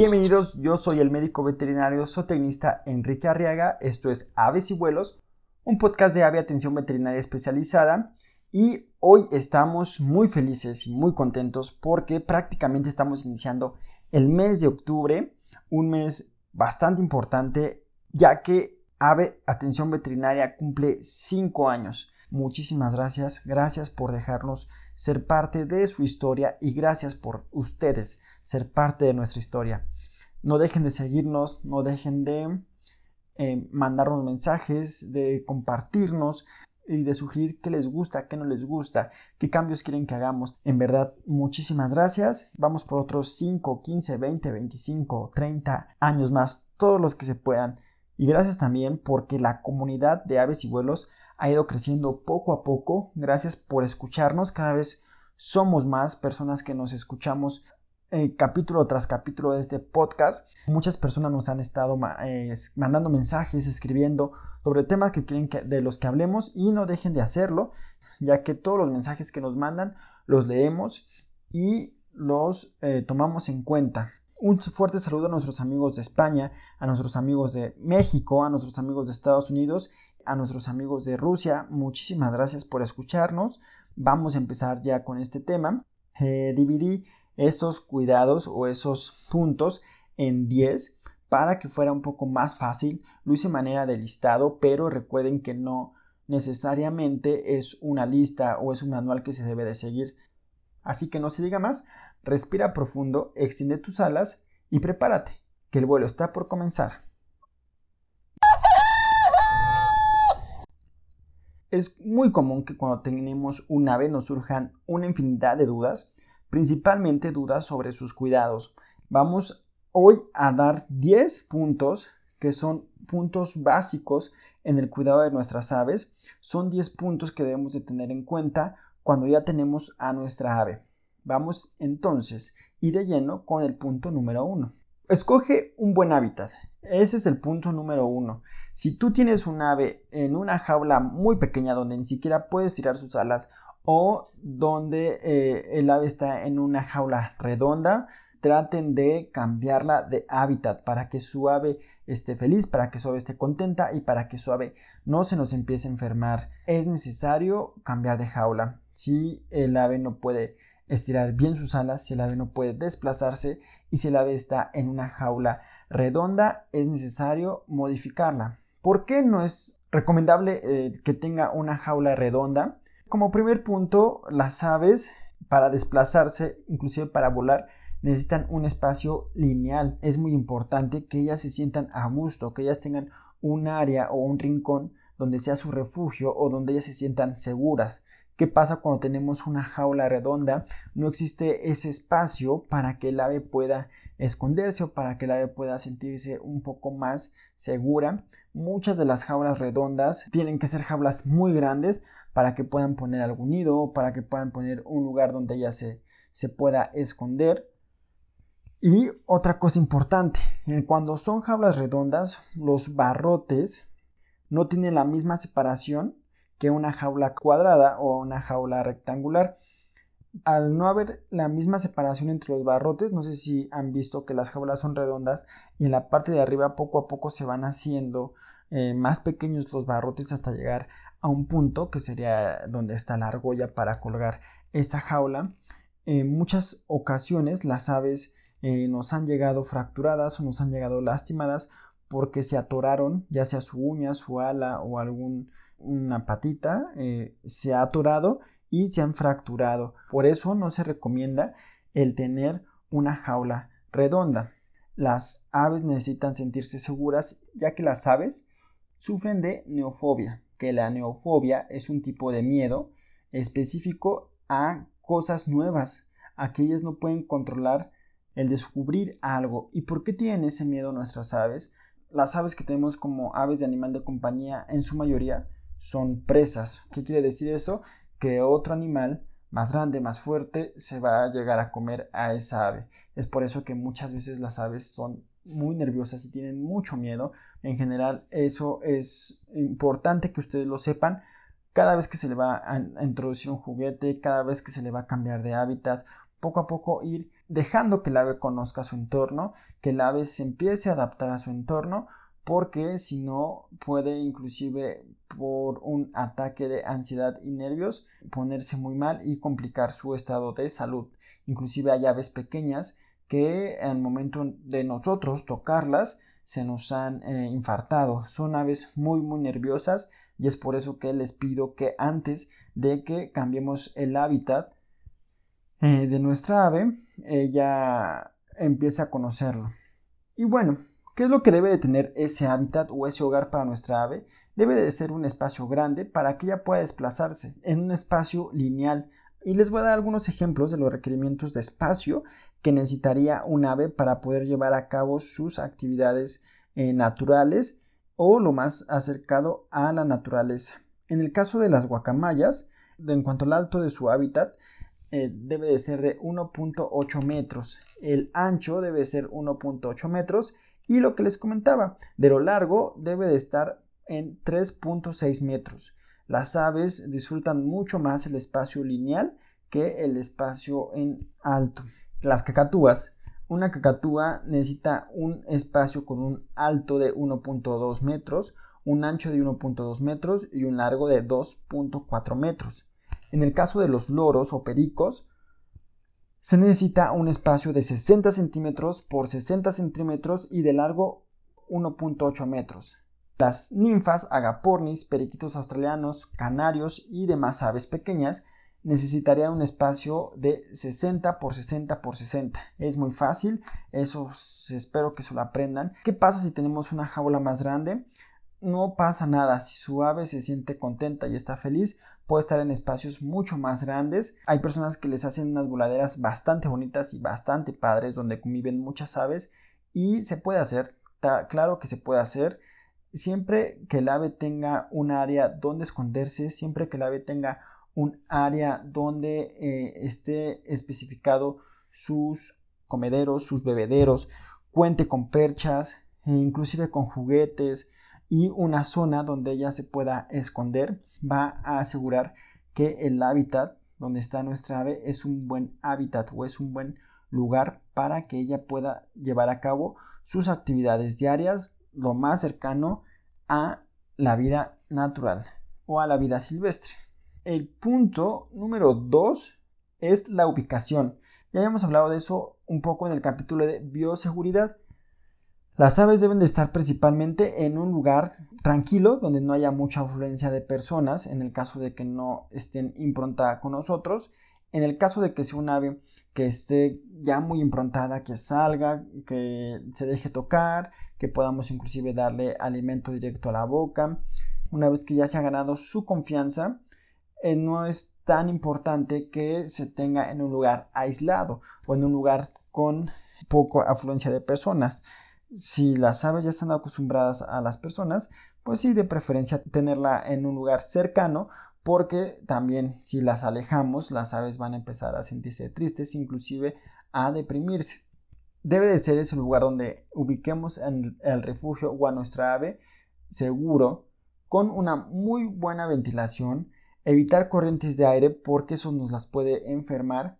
Bienvenidos, yo soy el médico veterinario zootecnista Enrique Arriaga, esto es Aves y Vuelos, un podcast de ave atención veterinaria especializada y hoy estamos muy felices y muy contentos porque prácticamente estamos iniciando el mes de octubre, un mes bastante importante ya que Ave Atención Veterinaria cumple 5 años. Muchísimas gracias, gracias por dejarnos ser parte de su historia y gracias por ustedes ser parte de nuestra historia. No dejen de seguirnos, no dejen de eh, mandarnos mensajes, de compartirnos y de sugerir qué les gusta, qué no les gusta, qué cambios quieren que hagamos. En verdad, muchísimas gracias. Vamos por otros 5, 15, 20, 25, 30 años más, todos los que se puedan. Y gracias también porque la comunidad de aves y vuelos ha ido creciendo poco a poco. Gracias por escucharnos. Cada vez somos más personas que nos escuchamos eh, capítulo tras capítulo de este podcast. Muchas personas nos han estado eh, mandando mensajes, escribiendo sobre temas que quieren que, de los que hablemos y no dejen de hacerlo, ya que todos los mensajes que nos mandan los leemos y los eh, tomamos en cuenta. Un fuerte saludo a nuestros amigos de España, a nuestros amigos de México, a nuestros amigos de Estados Unidos a nuestros amigos de Rusia, muchísimas gracias por escucharnos. Vamos a empezar ya con este tema. Dividí estos cuidados o esos puntos en 10 para que fuera un poco más fácil. Lo hice manera de listado, pero recuerden que no necesariamente es una lista o es un manual que se debe de seguir. Así que no se diga más, respira profundo, extiende tus alas y prepárate, que el vuelo está por comenzar. Es muy común que cuando tenemos un ave nos surjan una infinidad de dudas, principalmente dudas sobre sus cuidados. Vamos hoy a dar 10 puntos que son puntos básicos en el cuidado de nuestras aves. Son 10 puntos que debemos de tener en cuenta cuando ya tenemos a nuestra ave. Vamos entonces y de lleno con el punto número 1. Escoge un buen hábitat. Ese es el punto número uno. Si tú tienes un ave en una jaula muy pequeña donde ni siquiera puedes tirar sus alas o donde eh, el ave está en una jaula redonda, traten de cambiarla de hábitat para que su ave esté feliz, para que su ave esté contenta y para que su ave no se nos empiece a enfermar. Es necesario cambiar de jaula. Si el ave no puede estirar bien sus alas, si el ave no puede desplazarse y si el ave está en una jaula redonda es necesario modificarla. ¿Por qué no es recomendable eh, que tenga una jaula redonda? Como primer punto, las aves para desplazarse, inclusive para volar, necesitan un espacio lineal. Es muy importante que ellas se sientan a gusto, que ellas tengan un área o un rincón donde sea su refugio o donde ellas se sientan seguras. ¿Qué pasa cuando tenemos una jaula redonda? No existe ese espacio para que el ave pueda esconderse o para que el ave pueda sentirse un poco más segura. Muchas de las jaulas redondas tienen que ser jaulas muy grandes para que puedan poner algún nido para que puedan poner un lugar donde ella se, se pueda esconder. Y otra cosa importante, cuando son jaulas redondas, los barrotes no tienen la misma separación que una jaula cuadrada o una jaula rectangular. Al no haber la misma separación entre los barrotes, no sé si han visto que las jaulas son redondas y en la parte de arriba poco a poco se van haciendo eh, más pequeños los barrotes hasta llegar a un punto que sería donde está la argolla para colgar esa jaula. En muchas ocasiones las aves eh, nos han llegado fracturadas o nos han llegado lastimadas porque se atoraron, ya sea su uña, su ala o algún una patita eh, se ha atorado y se han fracturado. Por eso no se recomienda el tener una jaula redonda. Las aves necesitan sentirse seguras ya que las aves sufren de neofobia, que la neofobia es un tipo de miedo específico a cosas nuevas, a que ellas no pueden controlar el descubrir algo. ¿Y por qué tienen ese miedo nuestras aves? Las aves que tenemos como aves de animal de compañía en su mayoría son presas. ¿Qué quiere decir eso? Que otro animal más grande, más fuerte, se va a llegar a comer a esa ave. Es por eso que muchas veces las aves son muy nerviosas y tienen mucho miedo. En general, eso es importante que ustedes lo sepan. Cada vez que se le va a introducir un juguete, cada vez que se le va a cambiar de hábitat, poco a poco ir dejando que el ave conozca su entorno, que el ave se empiece a adaptar a su entorno, porque si no puede inclusive por un ataque de ansiedad y nervios ponerse muy mal y complicar su estado de salud. Inclusive hay aves pequeñas que al momento de nosotros tocarlas se nos han eh, infartado. Son aves muy muy nerviosas y es por eso que les pido que antes de que cambiemos el hábitat eh, de nuestra ave, ella empiece a conocerlo. Y bueno, ¿Qué es lo que debe de tener ese hábitat o ese hogar para nuestra ave? Debe de ser un espacio grande para que ella pueda desplazarse en un espacio lineal. Y les voy a dar algunos ejemplos de los requerimientos de espacio que necesitaría un ave para poder llevar a cabo sus actividades eh, naturales o lo más acercado a la naturaleza. En el caso de las guacamayas, en cuanto al alto de su hábitat, eh, debe de ser de 1.8 metros. El ancho debe ser 1.8 metros y lo que les comentaba, de lo largo debe de estar en 3.6 metros. Las aves disfrutan mucho más el espacio lineal que el espacio en alto. Las cacatúas. Una cacatúa necesita un espacio con un alto de 1.2 metros, un ancho de 1.2 metros y un largo de 2.4 metros. En el caso de los loros o pericos, se necesita un espacio de 60 centímetros por 60 centímetros y de largo 1.8 metros. Las ninfas, agapornis, periquitos australianos, canarios y demás aves pequeñas necesitarían un espacio de 60 por 60 por 60. Es muy fácil, eso espero que se lo aprendan. ¿Qué pasa si tenemos una jaula más grande? No pasa nada, si su ave se siente contenta y está feliz, puede estar en espacios mucho más grandes. Hay personas que les hacen unas voladeras bastante bonitas y bastante padres donde conviven muchas aves y se puede hacer, claro que se puede hacer. Siempre que el ave tenga un área donde esconderse, siempre que el ave tenga un área donde eh, esté especificado sus comederos, sus bebederos, cuente con perchas, e inclusive con juguetes, y una zona donde ella se pueda esconder va a asegurar que el hábitat donde está nuestra ave es un buen hábitat o es un buen lugar para que ella pueda llevar a cabo sus actividades diarias lo más cercano a la vida natural o a la vida silvestre. El punto número 2 es la ubicación. Ya habíamos hablado de eso un poco en el capítulo de bioseguridad. Las aves deben de estar principalmente en un lugar tranquilo donde no haya mucha afluencia de personas en el caso de que no estén improntada con nosotros. En el caso de que sea un ave que esté ya muy improntada, que salga, que se deje tocar, que podamos inclusive darle alimento directo a la boca. Una vez que ya se ha ganado su confianza, eh, no es tan importante que se tenga en un lugar aislado o en un lugar con poca afluencia de personas si las aves ya están acostumbradas a las personas, pues sí, de preferencia tenerla en un lugar cercano, porque también si las alejamos, las aves van a empezar a sentirse tristes, inclusive a deprimirse. Debe de ser ese lugar donde ubiquemos el, el refugio o a nuestra ave seguro, con una muy buena ventilación, evitar corrientes de aire porque eso nos las puede enfermar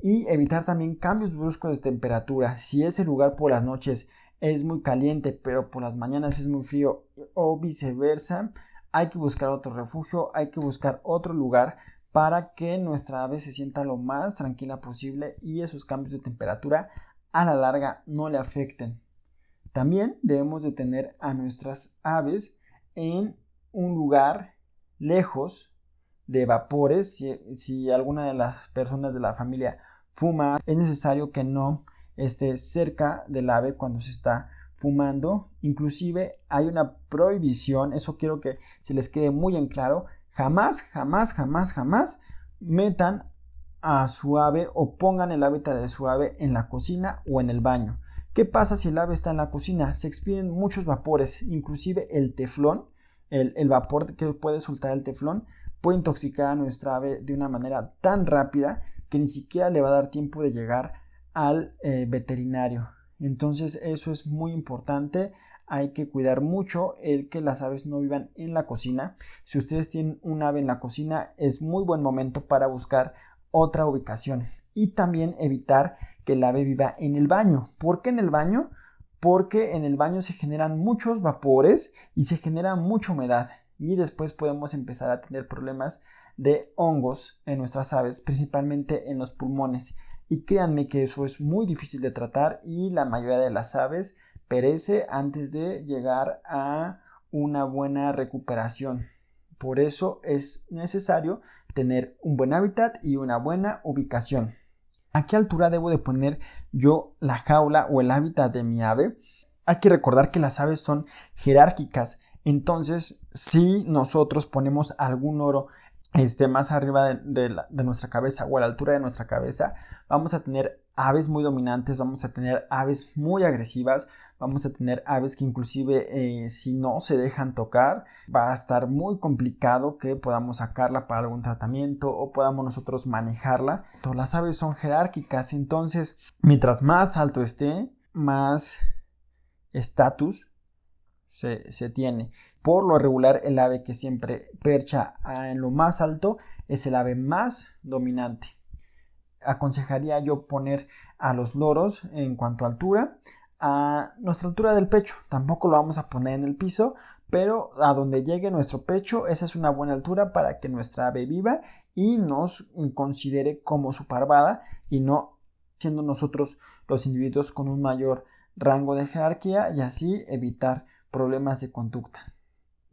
y evitar también cambios bruscos de temperatura. Si ese lugar por las noches es muy caliente, pero por las mañanas es muy frío o viceversa, hay que buscar otro refugio, hay que buscar otro lugar para que nuestra ave se sienta lo más tranquila posible y esos cambios de temperatura a la larga no le afecten. También debemos de tener a nuestras aves en un lugar lejos de vapores. Si, si alguna de las personas de la familia fuma, es necesario que no esté cerca del ave cuando se está fumando. Inclusive hay una prohibición, eso quiero que se les quede muy en claro. Jamás, jamás, jamás, jamás metan a su ave o pongan el hábitat de su ave en la cocina o en el baño. ¿Qué pasa si el ave está en la cocina? Se expiden muchos vapores, inclusive el teflón, el, el vapor que puede soltar el teflón, puede intoxicar a nuestra ave de una manera tan rápida que ni siquiera le va a dar tiempo de llegar al eh, veterinario. Entonces eso es muy importante. Hay que cuidar mucho el que las aves no vivan en la cocina. Si ustedes tienen un ave en la cocina es muy buen momento para buscar otra ubicación y también evitar que el ave viva en el baño. ¿Por qué en el baño? Porque en el baño se generan muchos vapores y se genera mucha humedad y después podemos empezar a tener problemas de hongos en nuestras aves, principalmente en los pulmones. Y créanme que eso es muy difícil de tratar y la mayoría de las aves perece antes de llegar a una buena recuperación. Por eso es necesario tener un buen hábitat y una buena ubicación. ¿A qué altura debo de poner yo la jaula o el hábitat de mi ave? Hay que recordar que las aves son jerárquicas. Entonces, si nosotros ponemos algún oro este, más arriba de, nuestra cabeza o a la altura de nuestra cabeza, vamos a tener aves muy dominantes, vamos a tener aves muy agresivas, vamos a tener aves que inclusive eh, si no se dejan tocar va a estar muy complicado que podamos sacarla para algún tratamiento o podamos nosotros manejarla. Todas las aves son jerárquicas, entonces mientras más alto esté, más estatus se, se, tiene. Por lo regular, el ave que siempre percha en lo más alto es el ave más dominante aconsejaría yo poner a los loros en cuanto a altura a nuestra altura del pecho. Tampoco lo vamos a poner en el piso, pero a donde llegue nuestro pecho, esa es una buena altura para que nuestra ave viva y nos considere como su parvada y no siendo nosotros los individuos con un mayor rango de jerarquía y así evitar problemas de conducta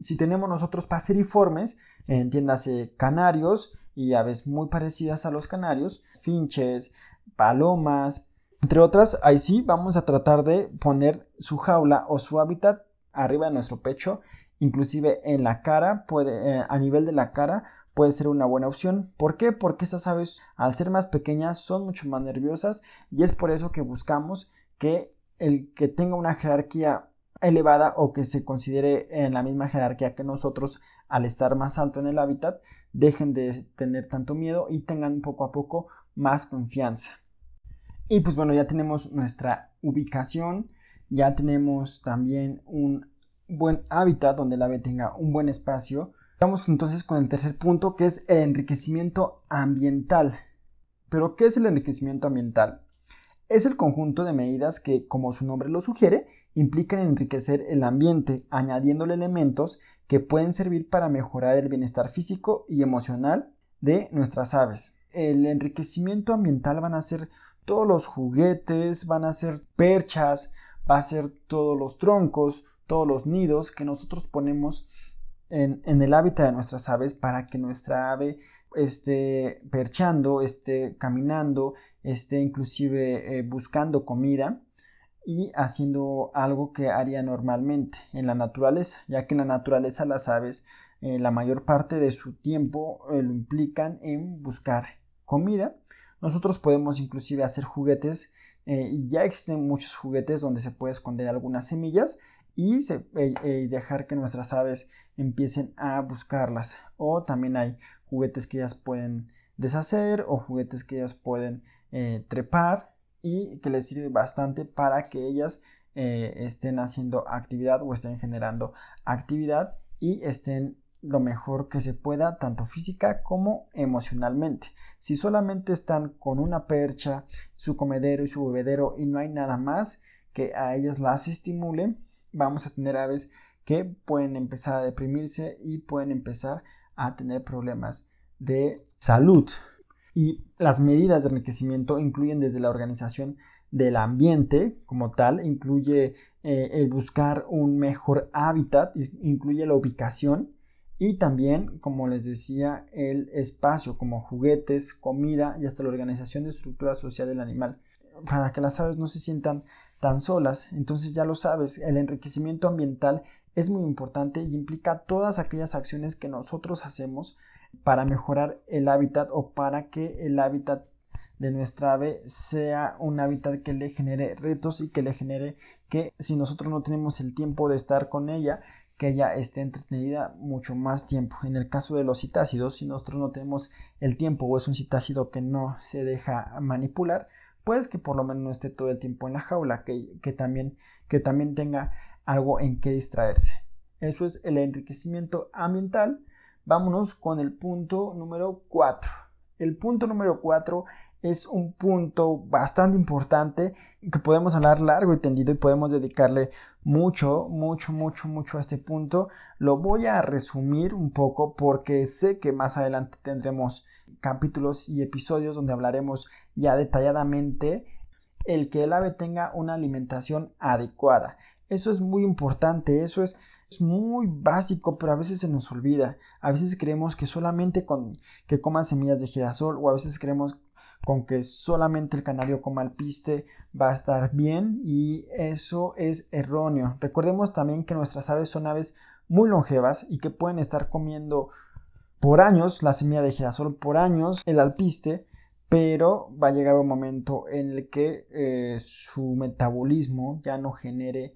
si tenemos nosotros paseriformes, entiéndase canarios y aves muy parecidas a los canarios, finches, palomas, entre otras, ahí sí vamos a tratar de poner su jaula o su hábitat arriba de nuestro pecho, inclusive en la cara, puede, eh, a nivel de la cara puede ser una buena opción. ¿Por qué? Porque esas aves al ser más pequeñas son mucho más nerviosas y es por eso que buscamos que el que tenga una jerarquía elevada o que se considere en la misma jerarquía que nosotros al estar más alto en el hábitat dejen de tener tanto miedo y tengan poco a poco más confianza. Y pues bueno, ya tenemos nuestra ubicación, ya tenemos también un buen hábitat donde el ave tenga un buen espacio. Vamos entonces con el tercer punto que es el enriquecimiento ambiental. Pero ¿qué es el enriquecimiento ambiental? Es el conjunto de medidas que, como su nombre lo sugiere, implican enriquecer el ambiente, añadiéndole elementos que pueden servir para mejorar el bienestar físico y emocional de nuestras aves. El enriquecimiento ambiental van a ser todos los juguetes, van a ser perchas, va a ser todos los troncos, todos los nidos que nosotros ponemos en, el hábitat de nuestras aves para que nuestra ave esté perchando, esté caminando, esté inclusive eh, buscando comida y haciendo algo que haría normalmente en la naturaleza, ya que en la naturaleza las aves eh, la mayor parte de su tiempo eh, lo implican en buscar comida. Nosotros podemos inclusive hacer juguetes eh, ya existen muchos juguetes donde se puede esconder algunas semillas y dejar que nuestras aves empiecen a buscarlas. O también hay juguetes que ellas pueden deshacer o juguetes que ellas pueden trepar y que les sirve bastante para que ellas eh, estén haciendo actividad o estén generando actividad y estén lo mejor que se pueda, tanto física como emocionalmente. Si solamente están con una percha, su comedero y su bebedero y no hay nada más que a ellas las estimule, vamos a tener aves que pueden empezar a deprimirse y pueden empezar a tener problemas de salud. Y las medidas de enriquecimiento incluyen desde la organización del ambiente como tal, incluye eh, el buscar un mejor hábitat, incluye la ubicación y también, como les decía, el espacio como juguetes, comida y hasta la organización de estructura social del animal, para que las aves no se sientan tan solas. Entonces ya lo sabes, el enriquecimiento ambiental es muy importante y implica todas aquellas acciones que nosotros hacemos para mejorar el hábitat o para que el hábitat de nuestra ave sea un hábitat que le genere retos y que le genere que si nosotros no tenemos el tiempo de estar con ella, que ella esté entretenida mucho más tiempo. En el caso de los citácidos, si nosotros no tenemos el tiempo o es un citácido que no se deja manipular, pues que por lo menos no esté todo el tiempo en la jaula, que, que, también, que también tenga algo en que distraerse. Eso es el enriquecimiento ambiental Vámonos con el punto número 4. El punto número 4 es un punto bastante importante que podemos hablar largo y tendido y podemos dedicarle mucho, mucho, mucho, mucho a este punto. Lo voy a resumir un poco porque sé que más adelante tendremos capítulos y episodios donde hablaremos ya detalladamente el que el ave tenga una alimentación adecuada. Eso es muy importante, eso es muy básico, pero a veces se nos olvida. A veces creemos que solamente con que coman semillas de girasol o a veces creemos con que solamente el canario coma alpiste va a estar bien y eso es erróneo. Recordemos también que nuestras aves son aves muy longevas y que pueden estar comiendo por años la semilla de girasol, por años el alpiste, pero va a llegar un momento en el que eh, su metabolismo ya no genere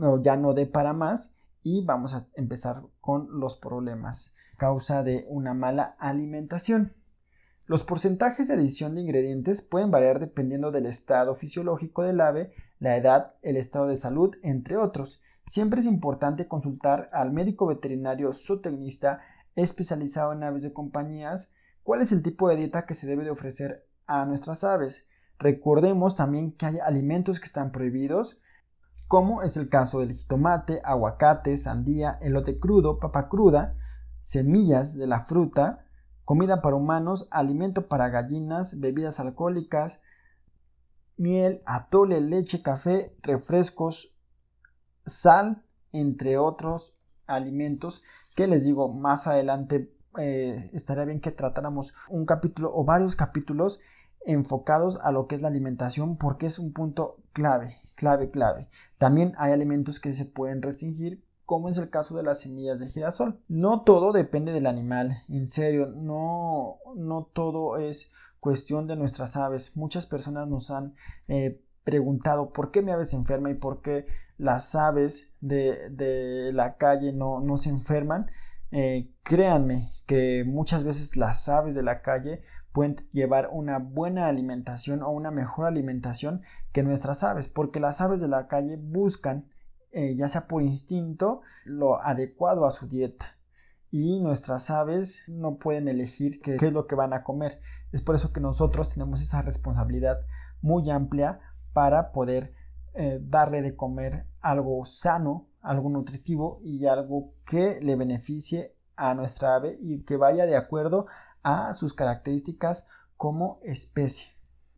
o ya no dé para más y vamos a empezar con los problemas causa de una mala alimentación. Los porcentajes de adición de ingredientes pueden variar dependiendo del estado fisiológico del ave, la edad, el estado de salud, entre otros. Siempre es importante consultar al médico veterinario zootecnista especializado en aves de compañías cuál es el tipo de dieta que se debe de ofrecer a nuestras aves. Recordemos también que hay alimentos que están prohibidos, como es el caso del jitomate, aguacate, sandía, elote crudo, papa cruda, semillas de la fruta, comida para humanos, alimento para gallinas, bebidas alcohólicas, miel, atole, leche, café, refrescos, sal, entre otros alimentos que les digo más adelante eh, estaría bien que tratáramos un capítulo o varios capítulos enfocados a lo que es la alimentación porque es un punto clave, clave, clave. También hay alimentos que se pueden restringir como es el caso de las semillas de girasol. No todo depende del animal, en serio, no, no todo es cuestión de nuestras aves. Muchas personas nos han eh, preguntado por qué mi ave se enferma y por qué las aves de, de la calle no, no se enferman. Eh, créanme que muchas veces las aves de la calle pueden llevar una buena alimentación o una mejor alimentación que nuestras aves, porque las aves de la calle buscan eh, ya sea por instinto, lo adecuado a su dieta. Y nuestras aves no pueden elegir qué, es lo que van a comer. Es por eso que nosotros tenemos esa responsabilidad muy amplia para poder eh, darle de comer algo sano, algo nutritivo y algo que le beneficie a nuestra ave y que vaya de acuerdo a sus características como especie.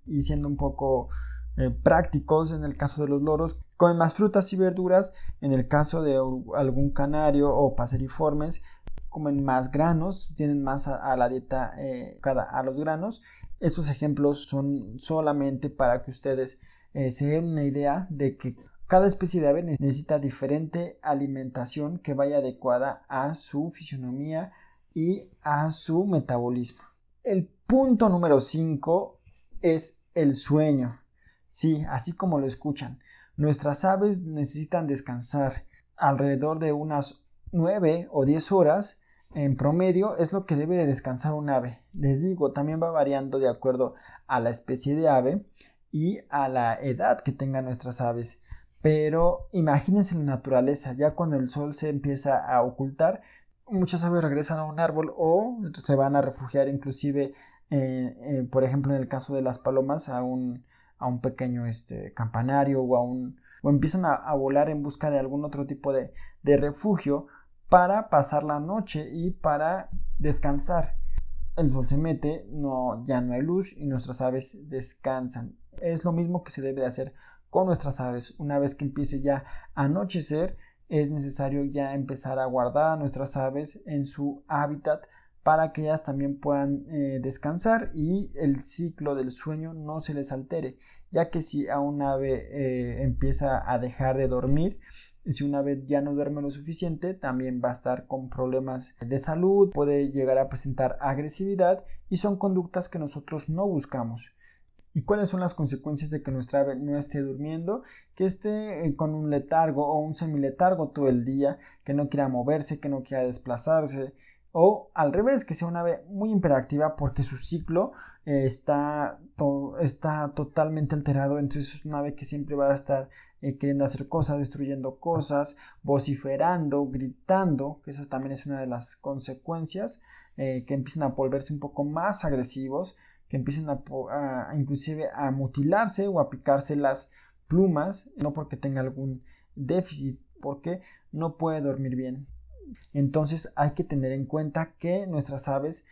Y siendo un poco eh, prácticos en el caso de los loros, comen más frutas y verduras, en el caso de algún canario o paseriformes, comen más granos, tienen más a, la dieta eh, cada, a los granos. Estos ejemplos son solamente para que ustedes eh, se den una idea de que cada especie de ave necesita diferente alimentación que vaya adecuada a su fisionomía y a su metabolismo. El punto número 5 es el sueño. Sí, así como lo escuchan. Nuestras aves necesitan descansar alrededor de unas 9 o 10 horas en promedio es lo que debe de descansar un ave. Les digo, también va variando de acuerdo a la especie de ave y a la edad que tengan nuestras aves. Pero imagínense la naturaleza, ya cuando el sol se empieza a ocultar, muchas aves regresan a un árbol o se van a refugiar inclusive, eh, eh, por ejemplo en el caso de las palomas, a un, a un pequeño este, campanario o a un o empiezan a, volar en busca de algún otro tipo de, de refugio para pasar la noche y para descansar. El sol se mete, no, ya no hay luz y nuestras aves descansan. Es lo mismo que se debe de hacer con nuestras aves. Una vez que empiece ya a anochecer, es necesario ya empezar a guardar a nuestras aves en su hábitat para que ellas también puedan eh, descansar y el ciclo del sueño no se les altere, ya que si a un ave eh, empieza a dejar de dormir, si una ave ya no duerme lo suficiente, también va a estar con problemas de salud, puede llegar a presentar agresividad y son conductas que nosotros no buscamos. ¿Y cuáles son las consecuencias de que nuestra ave no esté durmiendo? Que esté eh, con un letargo o un semiletargo todo el día, que no quiera moverse, que no quiera desplazarse, o al revés, que sea una ave muy hiperactiva porque su ciclo eh, está, está totalmente alterado, entonces es una ave que siempre va a estar eh, queriendo hacer cosas, destruyendo cosas, vociferando, gritando, que esa también es una de las consecuencias que empiecen a volverse un poco más agresivos, que empiecen a, inclusive a mutilarse o a picarse las plumas, no porque tenga algún déficit, porque no puede dormir bien. Entonces hay que tener en cuenta que nuestras aves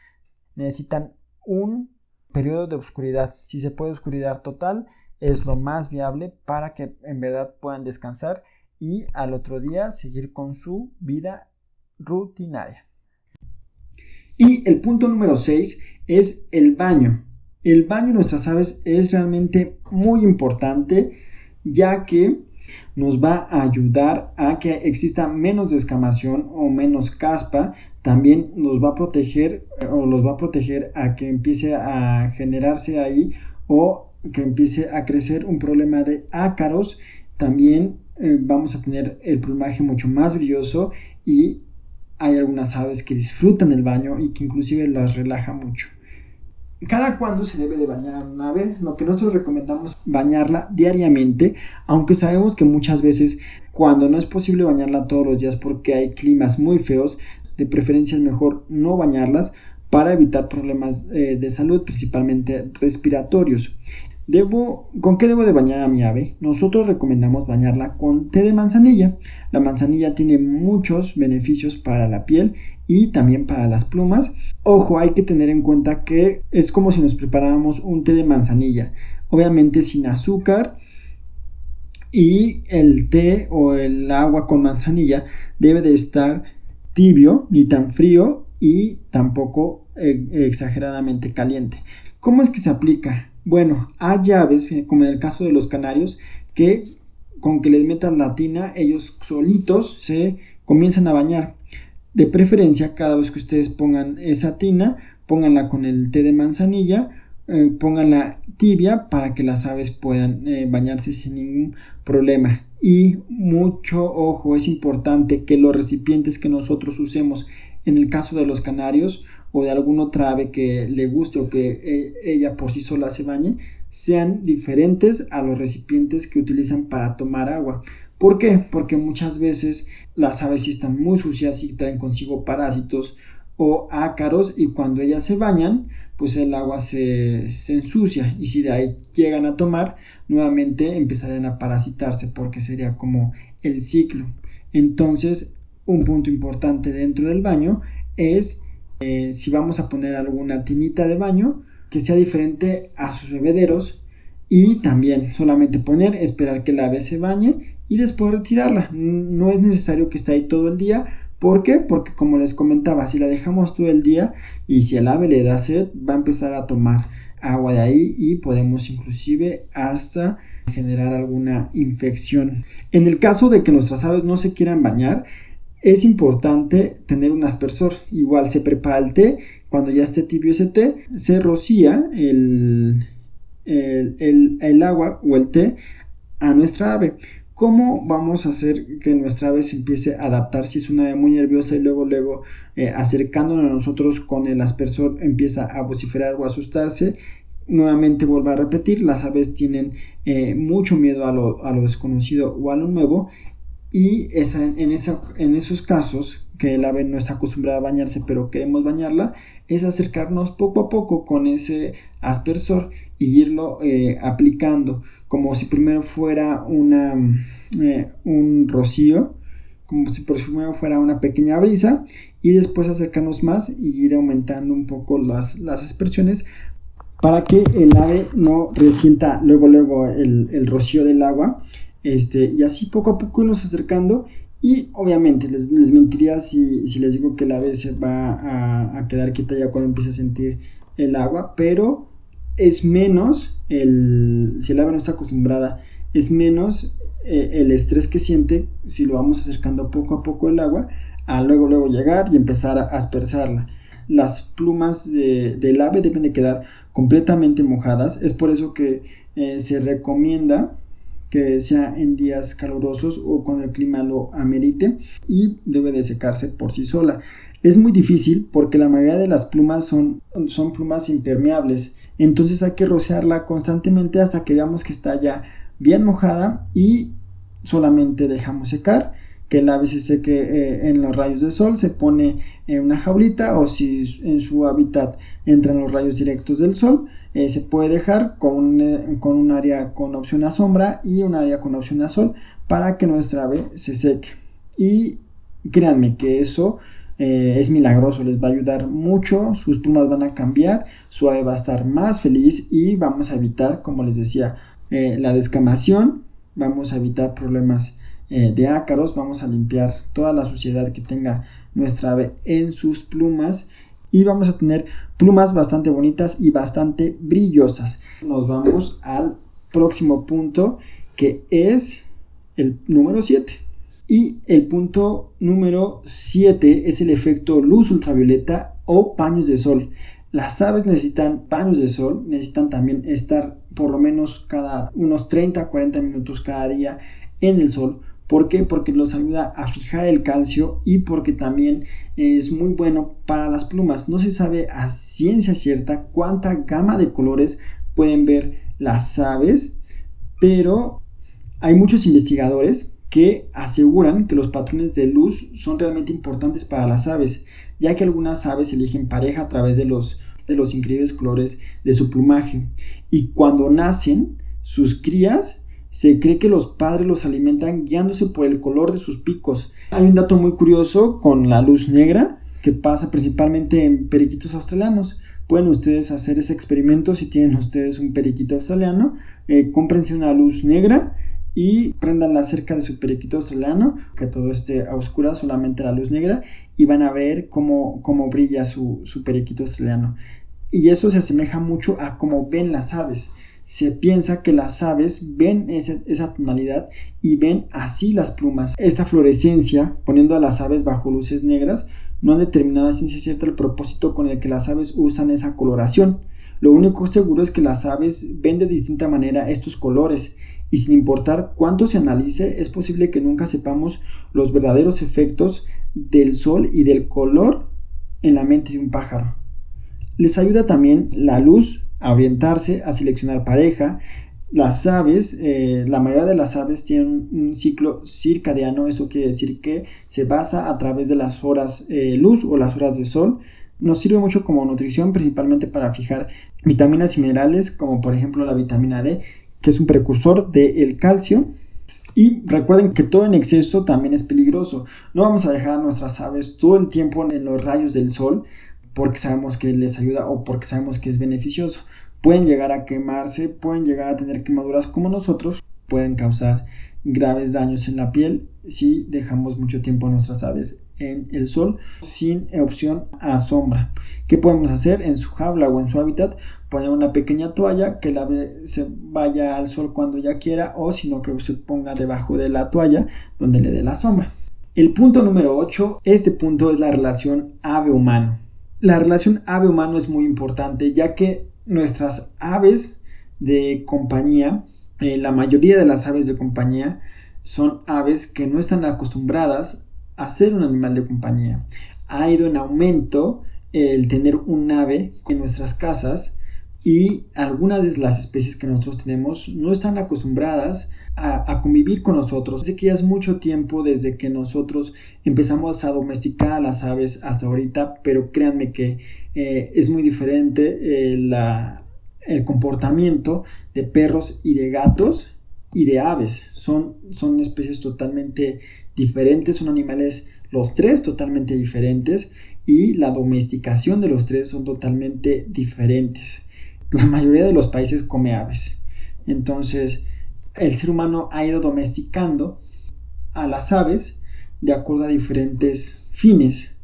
necesitan un periodo de oscuridad. Si se puede oscuridad total, es lo más viable para que en verdad puedan descansar y al otro día seguir con su vida rutinaria. Y el punto número 6 es el baño. El baño de nuestras aves es realmente muy importante ya que nos va a ayudar a que exista menos descamación o menos caspa. También nos va a proteger o los va a proteger a que empiece a generarse ahí o que empiece a crecer un problema de ácaros. También eh, vamos a tener el plumaje mucho más brilloso y hay algunas aves que disfrutan el baño y que inclusive las relaja mucho. Cada cuándo se debe de bañar una ave, lo que nosotros recomendamos bañarla diariamente, aunque sabemos que muchas veces cuando no es posible bañarla todos los días porque hay climas muy feos, de preferencia es mejor no bañarlas para evitar problemas eh, de salud, principalmente respiratorios. Debo, ¿Con qué debo de bañar a mi ave? Nosotros recomendamos bañarla con té de manzanilla. La manzanilla tiene muchos beneficios para la piel y también para las plumas. Ojo, hay que tener en cuenta que es como si nos preparáramos un té de manzanilla. Obviamente sin azúcar y el té o el agua con manzanilla debe de estar tibio, ni tan frío y tampoco eh, exageradamente caliente. ¿Cómo es que se aplica? Bueno, hay aves, eh, como en el caso de los canarios, que con que les metan la tina, ellos solitos se comienzan a bañar. De preferencia, cada vez que ustedes pongan esa tina, pónganla con el té de manzanilla, eh, pónganla tibia para que las aves puedan eh, bañarse sin ningún problema. Y mucho ojo, es importante que los recipientes que nosotros usemos en el caso de los canarios o de alguna otra ave que le guste o que eh, ella por sí sola se bañe, sean diferentes a los recipientes que utilizan para tomar agua. ¿Por qué? Porque muchas veces las aves sí están muy sucias y traen consigo parásitos o ácaros y cuando ellas se bañan, pues el agua se, ensucia y si de ahí llegan a tomar, nuevamente empezarían a parasitarse porque sería como el ciclo. Entonces, un punto importante dentro del baño es eh, si vamos a poner alguna tinita de baño que sea diferente a sus bebederos y también solamente poner, esperar que la ave se bañe y después retirarla. No es necesario que esté ahí todo el día. ¿Por qué? Porque como les comentaba, si la dejamos todo el día y si el ave le da sed, va a empezar a tomar agua de ahí y podemos inclusive hasta generar alguna infección. En el caso de que nuestras aves no se quieran bañar, es importante tener un aspersor. Igual se prepara el té, cuando ya esté tibio ese té, se rocía el, el, agua o el té a nuestra ave. ¿Cómo vamos a hacer que nuestra ave se empiece a adaptar si es una ave muy nerviosa y luego, luego eh, acercándonos a nosotros con el aspersor empieza a vociferar o asustarse? Nuevamente vuelvo a repetir, las aves tienen eh, mucho miedo a lo, a lo desconocido o a lo nuevo y en, en esos casos que el ave no está acostumbrada a bañarse pero queremos bañarla, es acercarnos poco a poco con ese aspersor y irlo eh, aplicando como si primero fuera una, eh, un rocío, como si primero fuera una pequeña brisa y después acercarnos más y ir aumentando un poco las, las expresiones para que el ave no resienta luego luego el, el rocío del agua este, y así poco a poco irnos acercando. Y obviamente les, mentiría si, les digo que la ave se va a, quedar quieta ya cuando empiece a sentir el agua, pero es menos, el, si el ave no está acostumbrada, es menos eh, el estrés que siente si lo vamos acercando poco a poco el agua, a luego luego llegar y empezar a aspersarla. Las plumas del ave deben de quedar completamente mojadas, es por eso que eh, se recomienda que sea en días calurosos o cuando el clima lo amerite y debe de secarse por sí sola. Es muy difícil porque la mayoría de las plumas son, son plumas impermeables, entonces hay que rociarla constantemente hasta que veamos que está ya bien mojada y solamente dejamos secar que el ave se seque eh, en los rayos del sol, se pone en una jaulita o si en su hábitat entran los rayos directos del sol, eh, se puede dejar con un, con un área con opción a sombra y un área con opción a sol para que nuestra ave se seque. Y créanme que eso eh, es milagroso, les va a ayudar mucho, sus plumas van a cambiar, su ave va a estar más feliz y vamos a evitar, como les decía, eh, la descamación, vamos a evitar problemas eh, de ácaros, vamos a limpiar toda la suciedad que tenga nuestra ave en sus plumas y vamos a tener plumas bastante bonitas y bastante brillosas. Nos vamos al próximo punto que es el número 7. Y el punto número 7 es el efecto luz ultravioleta o paños de sol. Las aves necesitan paños de sol, necesitan también estar por lo menos cada unos 30 40 minutos cada día en el sol. ¿Por qué? Porque los ayuda a fijar el calcio y porque también es muy bueno para las plumas. No se sabe a ciencia cierta cuánta gama de colores pueden ver las aves, pero hay muchos investigadores que aseguran que los patrones de luz son realmente importantes para las aves, ya que algunas aves eligen pareja a través de los, de los increíbles colores de su plumaje. Y cuando nacen, sus crías se cree que los padres los alimentan guiándose por el color de sus picos. Hay un dato muy curioso con la luz negra que pasa principalmente en periquitos australianos. Pueden ustedes hacer ese experimento si tienen ustedes un periquito australiano. Eh, cómprense una luz negra y prendan la cerca de su periquito australiano, que todo esté a oscuras, solamente la luz negra, y van a ver cómo, cómo brilla su, su periquito australiano. Y eso se asemeja mucho a cómo ven las aves. Se piensa que las aves ven esa tonalidad y ven así las plumas. Esta fluorescencia, poniendo a las aves bajo luces negras, no ha determinado a ciencia cierta el propósito con el que las aves usan esa coloración. Lo único seguro es que las aves ven de distinta manera estos colores y sin importar cuánto se analice, es posible que nunca sepamos los verdaderos efectos del sol y del color en la mente de un pájaro. Les ayuda también la luz a orientarse, a seleccionar pareja. Las aves, eh, la mayoría de las aves tienen un ciclo circadiano, eso quiere decir que se basa a través de las horas eh, luz o las horas de sol. Nos sirve mucho como nutrición, principalmente para fijar vitaminas y minerales, como por ejemplo la vitamina D, que es un precursor del calcio. Y recuerden que todo en exceso también es peligroso. No vamos a dejar a nuestras aves todo el tiempo en los rayos del sol porque sabemos que les ayuda o porque sabemos que es beneficioso. Pueden llegar a quemarse, pueden llegar a tener quemaduras como nosotros, pueden causar graves daños en la piel si dejamos mucho tiempo a nuestras aves en el sol sin opción a sombra. ¿Qué podemos hacer en su jaula o en su hábitat? Poner una pequeña toalla que la ave se vaya al sol cuando ya quiera o sino que se ponga debajo de la toalla donde le dé la sombra. El punto número 8, este punto es la relación ave-humano. La relación ave-humano es muy importante ya que nuestras aves de compañía eh, la mayoría de las aves de compañía son aves que no están acostumbradas a ser un animal de compañía. Ha ido en aumento el tener un ave en nuestras casas y algunas de las especies que nosotros tenemos no están acostumbradas a, convivir con nosotros. Sé que ya es mucho tiempo desde que nosotros empezamos a domesticar a las aves hasta ahorita, pero créanme que eh, es muy diferente eh, la, el comportamiento de perros y de gatos y de aves. Son, son especies totalmente diferentes, son animales los tres totalmente diferentes y la domesticación de los tres son totalmente diferentes. La mayoría de los países come aves. Entonces, el ser humano ha ido domesticando a las aves de acuerdo a diferentes fines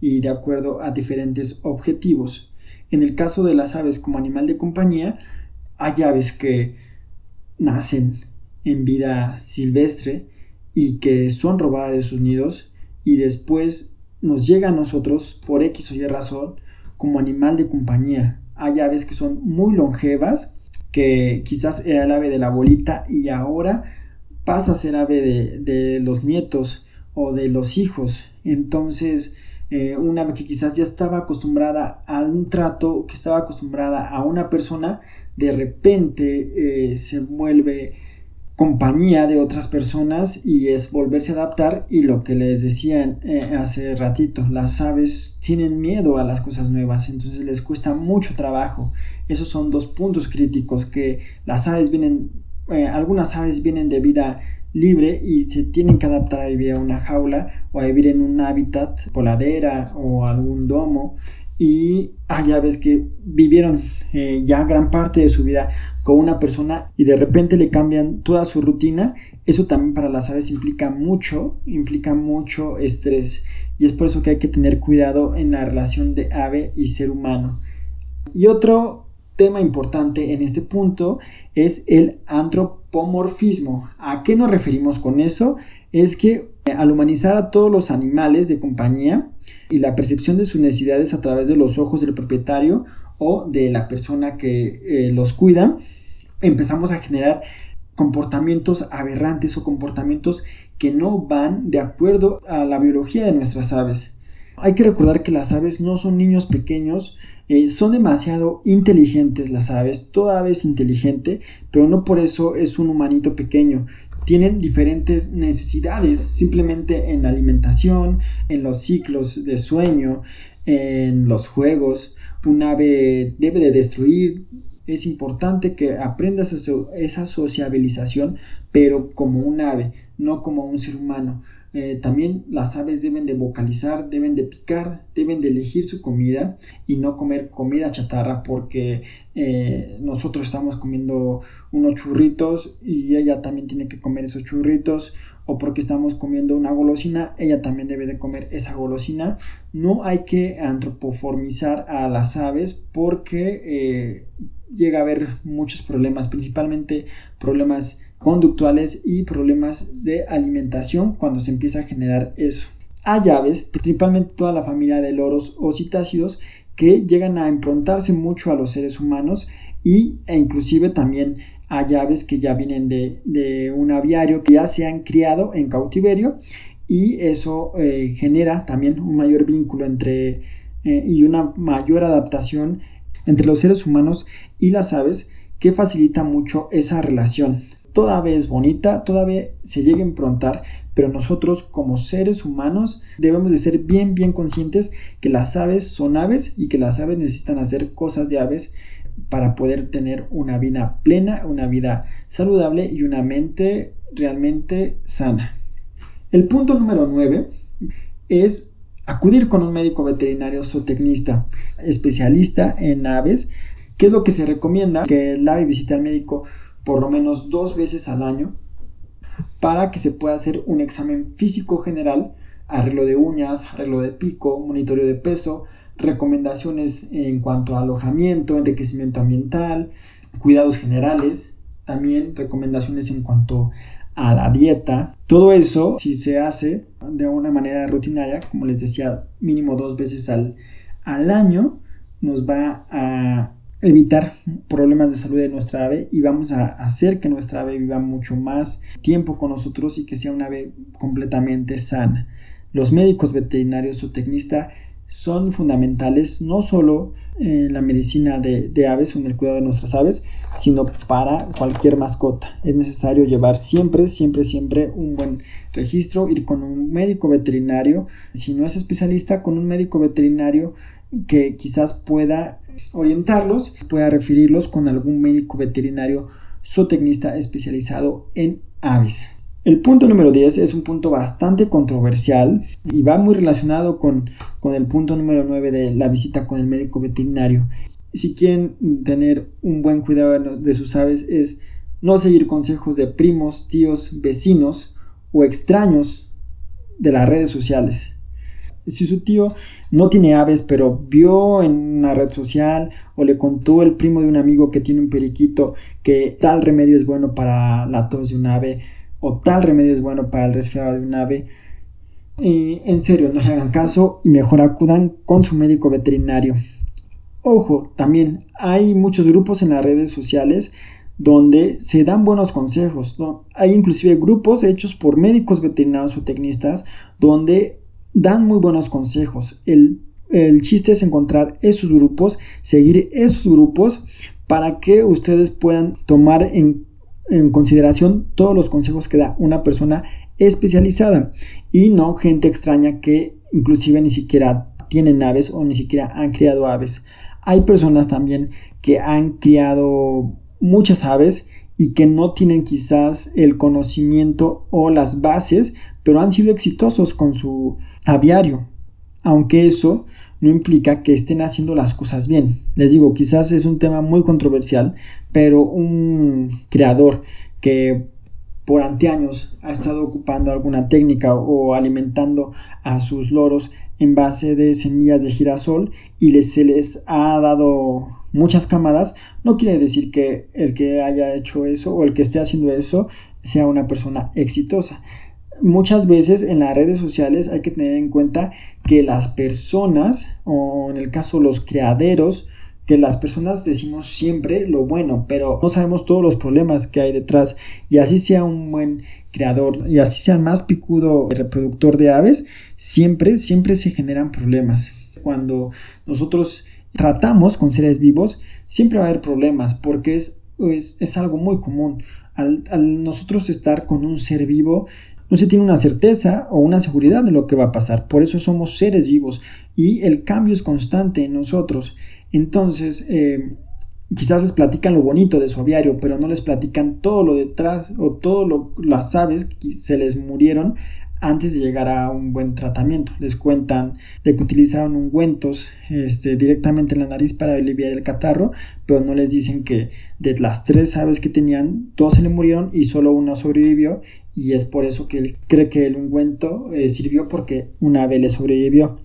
y de acuerdo a diferentes objetivos. En el caso de las aves como animal de compañía, hay aves que nacen en vida silvestre y que son robadas de sus nidos y después nos llega a nosotros por X o Y razón como animal de compañía. Hay aves que son muy longevas, que quizás era el ave de la abuelita y ahora pasa a ser ave de, los nietos o de los hijos. Entonces, eh, una ave que quizás ya estaba acostumbrada a un trato, que estaba acostumbrada a una persona, de repente eh, se vuelve compañía de otras personas y es volverse a adaptar y lo que les decía eh, hace ratito, las aves tienen miedo a las cosas nuevas, entonces les cuesta mucho trabajo. Esos son dos puntos críticos que las aves vienen, eh, algunas aves vienen de vida libre y se tienen que adaptar a vivir a una jaula o a vivir en un hábitat, poladera o algún domo y hay aves que vivieron eh, ya gran parte de su vida una persona y de repente le cambian toda su rutina, eso también para las aves implica mucho, implica mucho estrés y es por eso que hay que tener cuidado en la relación de ave y ser humano. Y otro tema importante en este punto es el antropomorfismo. ¿A qué nos referimos con eso? Es que eh, al humanizar a todos los animales de compañía, y la percepción de sus necesidades a través de los ojos del propietario o de la persona que eh, los cuida, empezamos a generar comportamientos aberrantes o comportamientos que no van de acuerdo a la biología de nuestras aves. Hay que recordar que las aves no son niños pequeños, eh, son demasiado inteligentes las aves, toda ave es inteligente, pero no por eso es un humanito pequeño tienen diferentes necesidades, simplemente en la alimentación, en los ciclos de sueño, en los juegos. Un ave debe de destruir. Es importante que aprendas esa sociabilización, pero como un ave, no como un ser humano. Eh, también las aves deben de vocalizar, deben de picar, deben de elegir su comida y no comer comida chatarra porque eh, nosotros estamos comiendo unos churritos y ella también tiene que comer esos churritos o porque estamos comiendo una golosina, ella también debe de comer esa golosina. No hay que antropoformizar a las aves porque eh, llega a haber muchos problemas, principalmente problemas conductuales y problemas de alimentación cuando se empieza a generar eso. Hay aves, principalmente toda la familia de loros o citácidos, que llegan a improntarse mucho a los seres humanos y, e inclusive también hay aves que ya vienen de, un aviario que ya se han criado en cautiverio y eso eh, genera también un mayor vínculo entre eh, y una mayor adaptación entre los seres humanos y las aves que facilita mucho esa relación toda vez bonita, todavía se llega a improntar, pero nosotros como seres humanos debemos de ser bien, bien conscientes que las aves son aves y que las aves necesitan hacer cosas de aves para poder tener una vida plena, una vida saludable y una mente realmente sana. El punto número 9 es acudir con un médico veterinario zootecnista especialista en aves. ¿Qué es lo que se recomienda? Que el ave visite al médico por lo menos dos veces al año para que se pueda hacer un examen físico general, arreglo de uñas, arreglo de pico, monitoreo de peso, recomendaciones en cuanto a alojamiento, enriquecimiento ambiental, cuidados generales, también recomendaciones en cuanto a la dieta. Todo eso, si se hace de una manera rutinaria, como les decía, mínimo dos veces al, al año, nos va a evitar problemas de salud de nuestra ave y vamos a hacer que nuestra ave viva mucho más tiempo con nosotros y que sea una ave completamente sana. Los médicos veterinarios o tecnistas son fundamentales no solo en la medicina de, aves o en el cuidado de nuestras aves, sino para cualquier mascota. Es necesario llevar siempre, siempre, siempre un buen registro, ir con un médico veterinario, si no es especialista, con un médico veterinario que quizás pueda orientarlos, pueda referirlos con algún médico veterinario zootecnista especializado en aves. El punto número 10 es un punto bastante controversial y va muy relacionado con, con, el punto número 9 de la visita con el médico veterinario. Si quieren tener un buen cuidado de sus aves es no seguir consejos de primos, tíos, vecinos o extraños de las redes sociales si su tío no tiene aves, pero vio en una red social o le contó el primo de un amigo que tiene un periquito que tal remedio es bueno para la tos de un ave o tal remedio es bueno para el resfriado de un ave, en serio, no le hagan caso y mejor acudan con su médico veterinario. Ojo, también hay muchos grupos en las redes sociales donde se dan buenos consejos. Hay inclusive grupos hechos por médicos veterinarios o tecnistas donde dan muy buenos consejos. El, chiste es encontrar esos grupos, seguir esos grupos para que ustedes puedan tomar en en consideración todos los consejos que da una persona especializada y no gente extraña que inclusive ni siquiera tienen aves o ni siquiera han criado aves. Hay personas también que han criado muchas aves y que no tienen quizás el conocimiento o las bases, pero han sido exitosos con su aviario. Aunque eso no implica que estén haciendo las cosas bien. Les digo, quizás es un tema muy controversial, pero un creador que por anteaños ha estado ocupando alguna técnica o alimentando a sus loros en base de semillas de girasol y se les ha dado muchas camadas, no quiere decir que el que haya hecho eso o el que esté haciendo eso sea una persona exitosa. Muchas veces en las redes sociales hay que tener en cuenta que las personas, o en el caso los criaderos, que las personas decimos siempre lo bueno, pero no sabemos todos los problemas que hay detrás. Y así sea un buen creador y así sea el más picudo reproductor de aves, siempre, siempre se generan problemas. Cuando nosotros tratamos con seres vivos, siempre va a haber problemas porque es, es, algo muy común. Al, al, nosotros estar con un ser vivo, no se tiene una certeza o una seguridad de lo que va a pasar. Por eso somos seres vivos y el cambio es constante en nosotros. Entonces, eh, quizás les platican lo bonito de su aviario, pero no les platican todo lo detrás o todas las aves que se les murieron antes de llegar a un buen tratamiento. Les cuentan de que utilizaron ungüentos este, directamente en la nariz para aliviar el catarro, pero no les dicen que de las tres aves que tenían, dos se le murieron y solo una sobrevivió y es por eso que él cree que el ungüento eh, sirvió porque una ave le sobrevivió.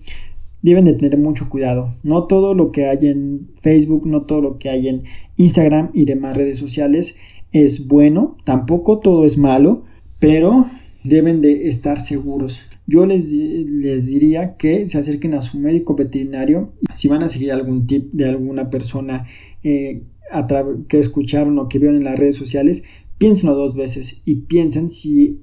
Deben de tener mucho cuidado. No todo lo que hay en Facebook, no todo lo que hay en Instagram y demás redes sociales es bueno, tampoco todo es malo, pero deben de estar seguros. Yo les, les, diría que se acerquen a su médico veterinario si van a seguir algún tip de alguna persona eh, que escucharon o que vieron en las redes sociales, piénsenlo dos veces y piensen si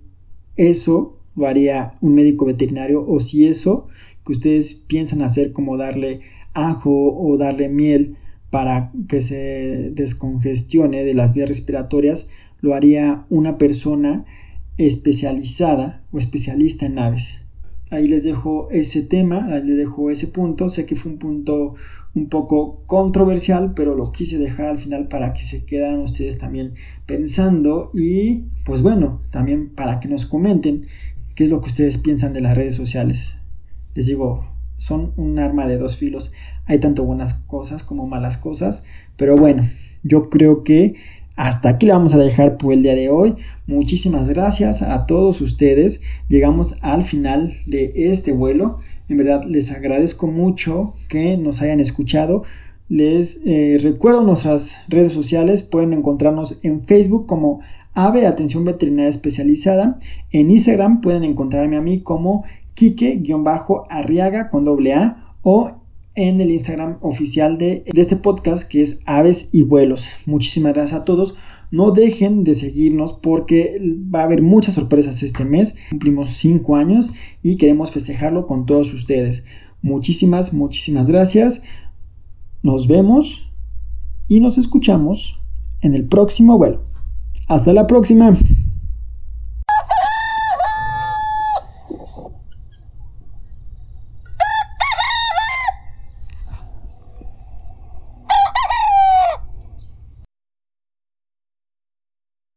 eso lo haría un médico veterinario o si eso que ustedes piensan hacer como darle ajo o darle miel para que se descongestione de las vías respiratorias, lo haría una persona especializada o especialista en aves. Ahí les dejo ese tema, ahí les dejo ese punto. Sé que fue un punto un poco controversial, pero lo quise dejar al final para que se quedaran ustedes también pensando y pues bueno, también para que nos comenten qué es lo que ustedes piensan de las redes sociales. Les digo, son un arma de dos filos. Hay tanto buenas cosas como malas cosas, pero bueno, yo creo que hasta aquí le vamos a dejar por el día de hoy. Muchísimas gracias a todos ustedes. Llegamos al final de este vuelo. En verdad les agradezco mucho que nos hayan escuchado. Les eh, recuerdo nuestras redes sociales. Pueden encontrarnos en Facebook como Ave Atención Veterinaria Especializada. En Instagram pueden encontrarme a mí como Kike-Arriaga con doble A o en el Instagram oficial de, este podcast que es Aves y Vuelos. Muchísimas gracias a todos. No dejen de seguirnos porque va a haber muchas sorpresas este mes. Cumplimos 5 años y queremos festejarlo con todos ustedes. Muchísimas, muchísimas gracias. Nos vemos y nos escuchamos en el próximo vuelo. Hasta la próxima.